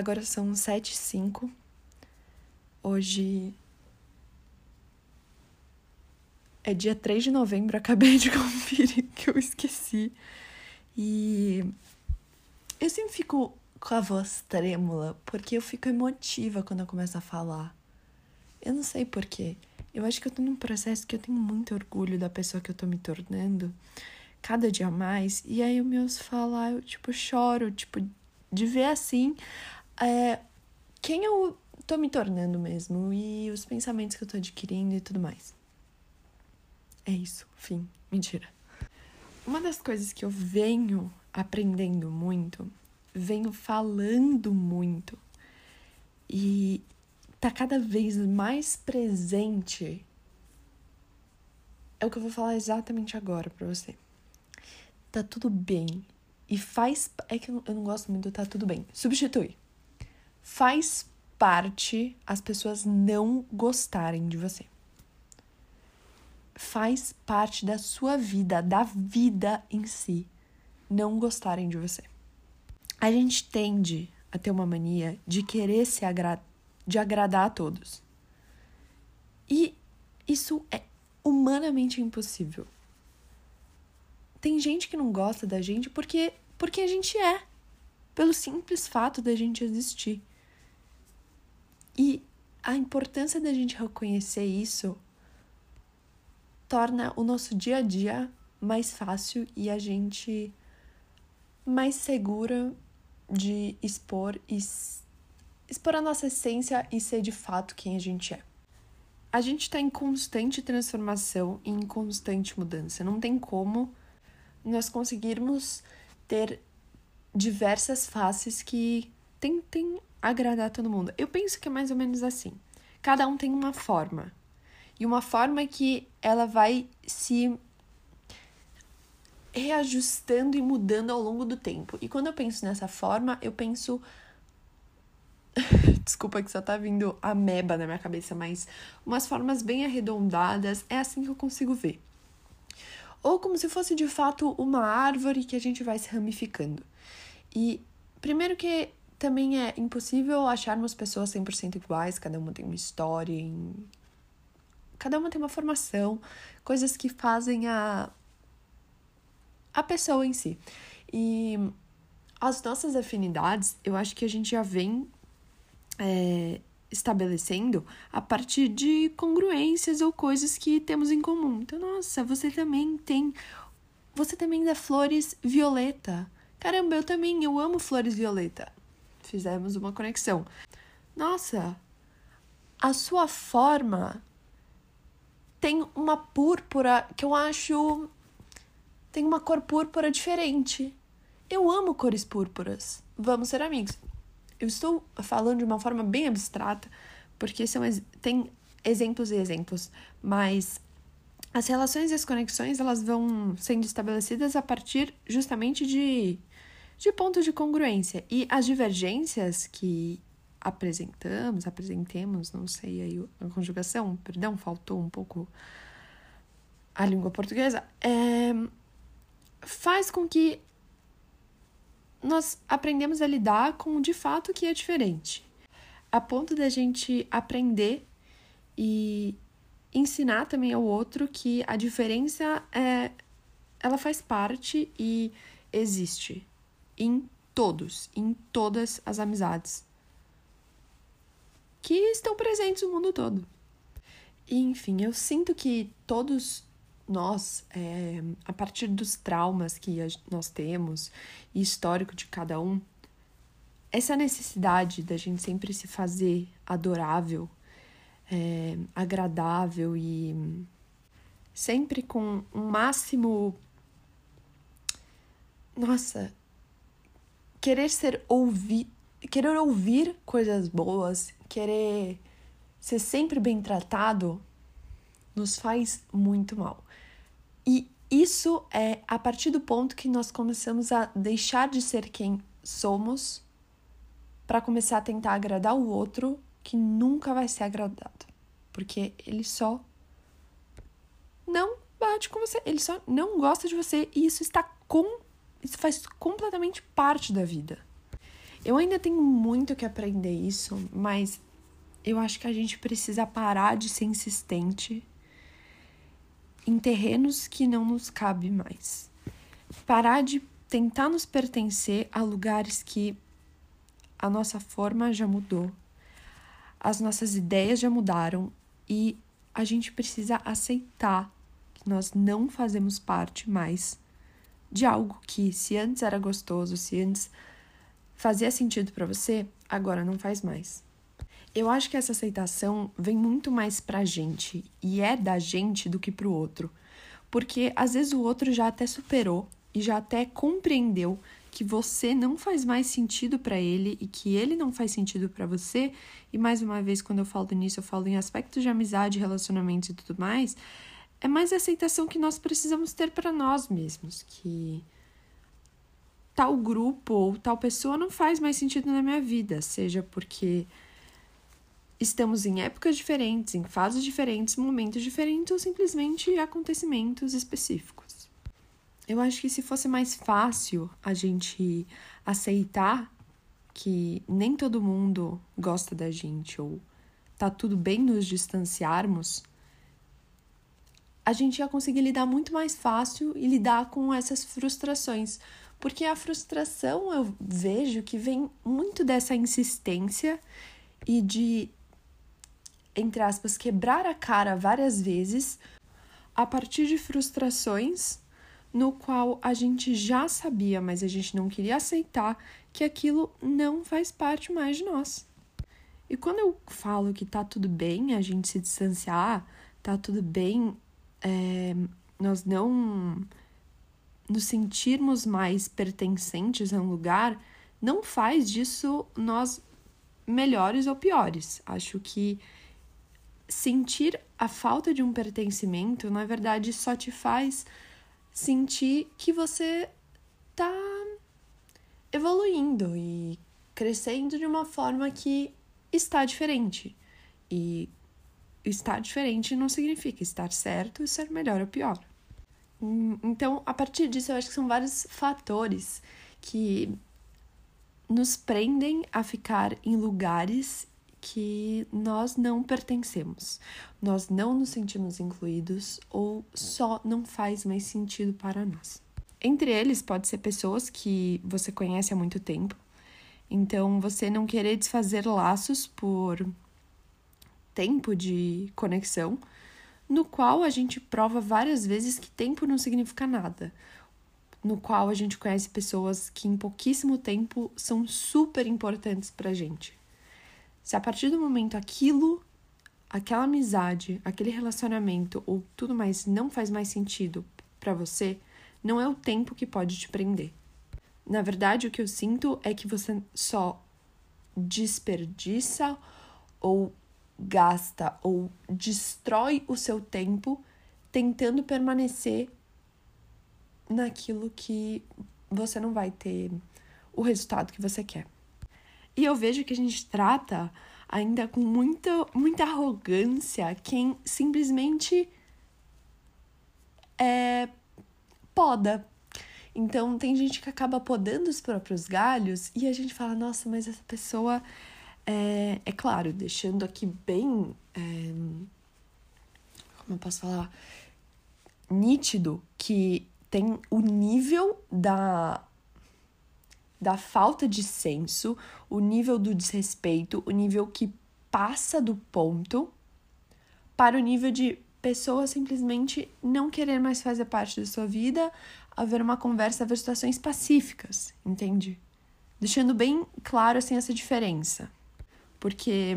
Agora são sete e cinco. Hoje é dia 3 de novembro, acabei de conferir que eu esqueci. E eu sempre fico com a voz trêmula, porque eu fico emotiva quando eu começo a falar. Eu não sei porquê. Eu acho que eu tô num processo que eu tenho muito orgulho da pessoa que eu tô me tornando, cada dia mais. E aí eu me ouço falar, eu tipo choro, tipo, de ver assim é, quem eu tô me tornando mesmo e os pensamentos que eu tô adquirindo e tudo mais. É isso, fim. Mentira. Uma das coisas que eu venho aprendendo muito, venho falando muito e tá cada vez mais presente é o que eu vou falar exatamente agora para você. Tá tudo bem. E faz. É que eu não gosto muito do tá tudo bem. Substitui. Faz parte as pessoas não gostarem de você. Faz parte da sua vida, da vida em si, não gostarem de você. A gente tende a ter uma mania de querer se agradar de agradar a todos. E isso é humanamente impossível. Tem gente que não gosta da gente porque porque a gente é, pelo simples fato da gente existir. E a importância da gente reconhecer isso torna o nosso dia a dia mais fácil e a gente mais segura de expor e expor a nossa essência e ser de fato quem a gente é. A gente está em constante transformação e em constante mudança. Não tem como nós conseguirmos ter diversas faces que tentem agradar todo mundo. Eu penso que é mais ou menos assim. Cada um tem uma forma. E uma forma que ela vai se reajustando e mudando ao longo do tempo. E quando eu penso nessa forma, eu penso Desculpa que só tá vindo ameba na minha cabeça, mas umas formas bem arredondadas, é assim que eu consigo ver. Ou como se fosse de fato uma árvore que a gente vai se ramificando. E primeiro que também é impossível acharmos pessoas 100% iguais, cada uma tem uma história, em... cada uma tem uma formação, coisas que fazem a a pessoa em si. E as nossas afinidades, eu acho que a gente já vem é, estabelecendo a partir de congruências ou coisas que temos em comum. Então, nossa, você também tem. Você também dá flores violeta. Caramba, eu também, eu amo flores violeta. Fizemos uma conexão. Nossa, a sua forma tem uma púrpura que eu acho. tem uma cor púrpura diferente. Eu amo cores púrpuras. Vamos ser amigos. Eu estou falando de uma forma bem abstrata, porque são, tem exemplos e exemplos, mas as relações e as conexões elas vão sendo estabelecidas a partir justamente de, de pontos de congruência. E as divergências que apresentamos, apresentemos, não sei aí a conjugação, perdão, faltou um pouco a língua portuguesa, é, faz com que nós aprendemos a lidar com de fato o que é diferente, a ponto da gente aprender e ensinar também ao outro que a diferença é ela faz parte e existe em todos, em todas as amizades que estão presentes no mundo todo. E, enfim, eu sinto que todos nós, é, a partir dos traumas que nós temos e histórico de cada um, essa necessidade da gente sempre se fazer adorável, é, agradável e sempre com um máximo. Nossa, querer ser ouvir, querer ouvir coisas boas, querer ser sempre bem tratado, nos faz muito mal. E isso é a partir do ponto que nós começamos a deixar de ser quem somos para começar a tentar agradar o outro que nunca vai ser agradado. Porque ele só não bate com você, ele só não gosta de você e isso está com isso faz completamente parte da vida. Eu ainda tenho muito que aprender isso, mas eu acho que a gente precisa parar de ser insistente em terrenos que não nos cabe mais. Parar de tentar nos pertencer a lugares que a nossa forma já mudou, as nossas ideias já mudaram e a gente precisa aceitar que nós não fazemos parte mais de algo que, se antes era gostoso, se antes fazia sentido para você, agora não faz mais. Eu acho que essa aceitação vem muito mais pra gente e é da gente do que pro outro. Porque às vezes o outro já até superou e já até compreendeu que você não faz mais sentido para ele e que ele não faz sentido para você. E mais uma vez, quando eu falo nisso, eu falo em aspectos de amizade, relacionamentos e tudo mais. É mais a aceitação que nós precisamos ter para nós mesmos, que tal grupo ou tal pessoa não faz mais sentido na minha vida, seja porque estamos em épocas diferentes, em fases diferentes, momentos diferentes ou simplesmente acontecimentos específicos. Eu acho que se fosse mais fácil a gente aceitar que nem todo mundo gosta da gente ou tá tudo bem nos distanciarmos, a gente ia conseguir lidar muito mais fácil e lidar com essas frustrações, porque a frustração eu vejo que vem muito dessa insistência e de, entre aspas, quebrar a cara várias vezes a partir de frustrações no qual a gente já sabia, mas a gente não queria aceitar que aquilo não faz parte mais de nós. E quando eu falo que tá tudo bem a gente se distanciar, tá tudo bem é, nós não nos sentirmos mais pertencentes a um lugar não faz disso nós melhores ou piores. Acho que sentir a falta de um pertencimento, na verdade, só te faz sentir que você tá evoluindo e crescendo de uma forma que está diferente. E estar diferente não significa estar certo ser melhor ou pior. Hum, então, a partir disso, eu acho que são vários fatores que nos prendem a ficar em lugares que nós não pertencemos, nós não nos sentimos incluídos ou só não faz mais sentido para nós. Entre eles, pode ser pessoas que você conhece há muito tempo, então você não querer desfazer laços por tempo de conexão no qual a gente prova várias vezes que tempo não significa nada, no qual a gente conhece pessoas que em pouquíssimo tempo são super importantes pra gente. Se a partir do momento aquilo, aquela amizade, aquele relacionamento ou tudo mais não faz mais sentido para você, não é o tempo que pode te prender. Na verdade, o que eu sinto é que você só desperdiça ou gasta ou destrói o seu tempo tentando permanecer naquilo que você não vai ter o resultado que você quer. E eu vejo que a gente trata ainda com muita, muita arrogância quem simplesmente é, poda. Então, tem gente que acaba podando os próprios galhos e a gente fala: nossa, mas essa pessoa é, é claro, deixando aqui bem. É, como eu posso falar? Nítido que tem o nível da, da falta de senso, o nível do desrespeito, o nível que passa do ponto para o nível de pessoa simplesmente não querer mais fazer parte da sua vida, haver uma conversa, haver situações pacíficas, entende? Deixando bem claro assim essa diferença. Porque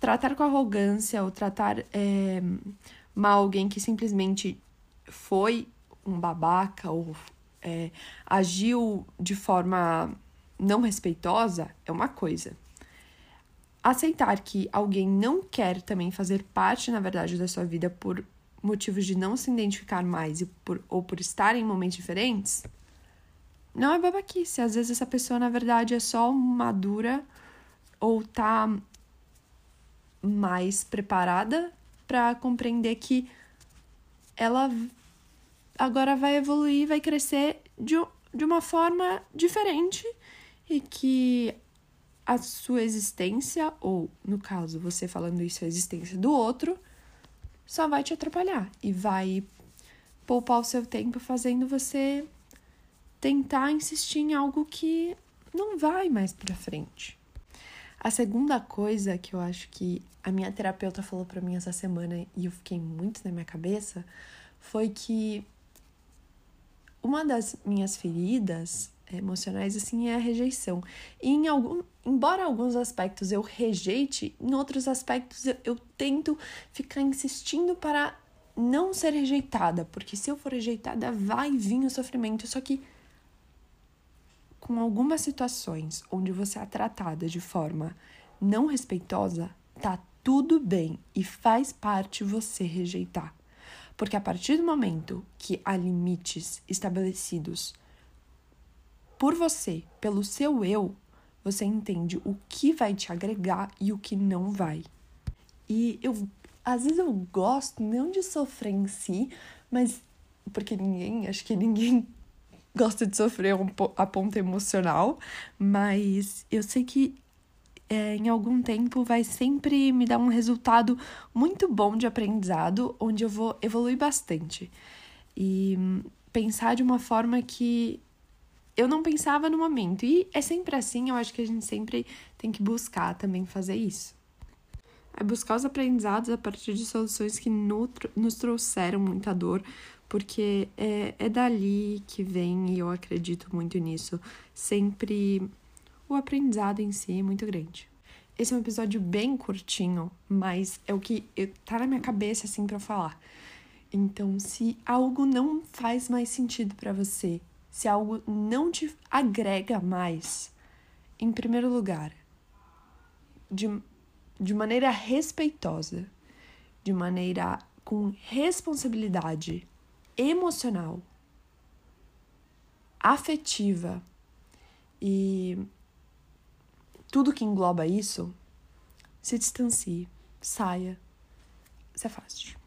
tratar com arrogância ou tratar é, mal alguém que simplesmente foi um babaca ou é, agiu de forma não respeitosa é uma coisa. Aceitar que alguém não quer também fazer parte, na verdade, da sua vida por motivos de não se identificar mais e por, ou por estar em momentos diferentes, não é babaquice. Às vezes essa pessoa, na verdade, é só madura ou tá mais preparada para compreender que ela agora vai evoluir, vai crescer de, de uma forma diferente e que a sua existência, ou no caso, você falando isso, a existência do outro, só vai te atrapalhar e vai poupar o seu tempo fazendo você tentar insistir em algo que não vai mais para frente. A segunda coisa que eu acho que a minha terapeuta falou para mim essa semana e eu fiquei muito na minha cabeça foi que uma das minhas feridas emocionais assim é a rejeição. E em algum, embora alguns aspectos eu rejeite, em outros aspectos eu, eu tento ficar insistindo para não ser rejeitada, porque se eu for rejeitada vai vir o sofrimento, só que com algumas situações onde você é tratada de forma não respeitosa, tá tudo bem e faz parte você rejeitar. Porque a partir do momento que há limites estabelecidos por você, pelo seu eu, você entende o que vai te agregar e o que não vai. E eu, às vezes eu gosto não de sofrer em si, mas porque ninguém, acho que ninguém gosta de sofrer um, a ponto emocional, mas eu sei que é, em algum tempo vai sempre me dar um resultado muito bom de aprendizado, onde eu vou evoluir bastante. E pensar de uma forma que eu não pensava no momento. E é sempre assim, eu acho que a gente sempre tem que buscar também fazer isso. É buscar os aprendizados a partir de soluções que nos trouxeram muita dor, porque é, é dali que vem, e eu acredito muito nisso, sempre o aprendizado em si é muito grande. Esse é um episódio bem curtinho, mas é o que tá na minha cabeça assim para falar. Então, se algo não faz mais sentido para você, se algo não te agrega mais, em primeiro lugar, de, de maneira respeitosa, de maneira com responsabilidade emocional, afetiva e tudo que engloba isso, se distancie, saia, se afaste.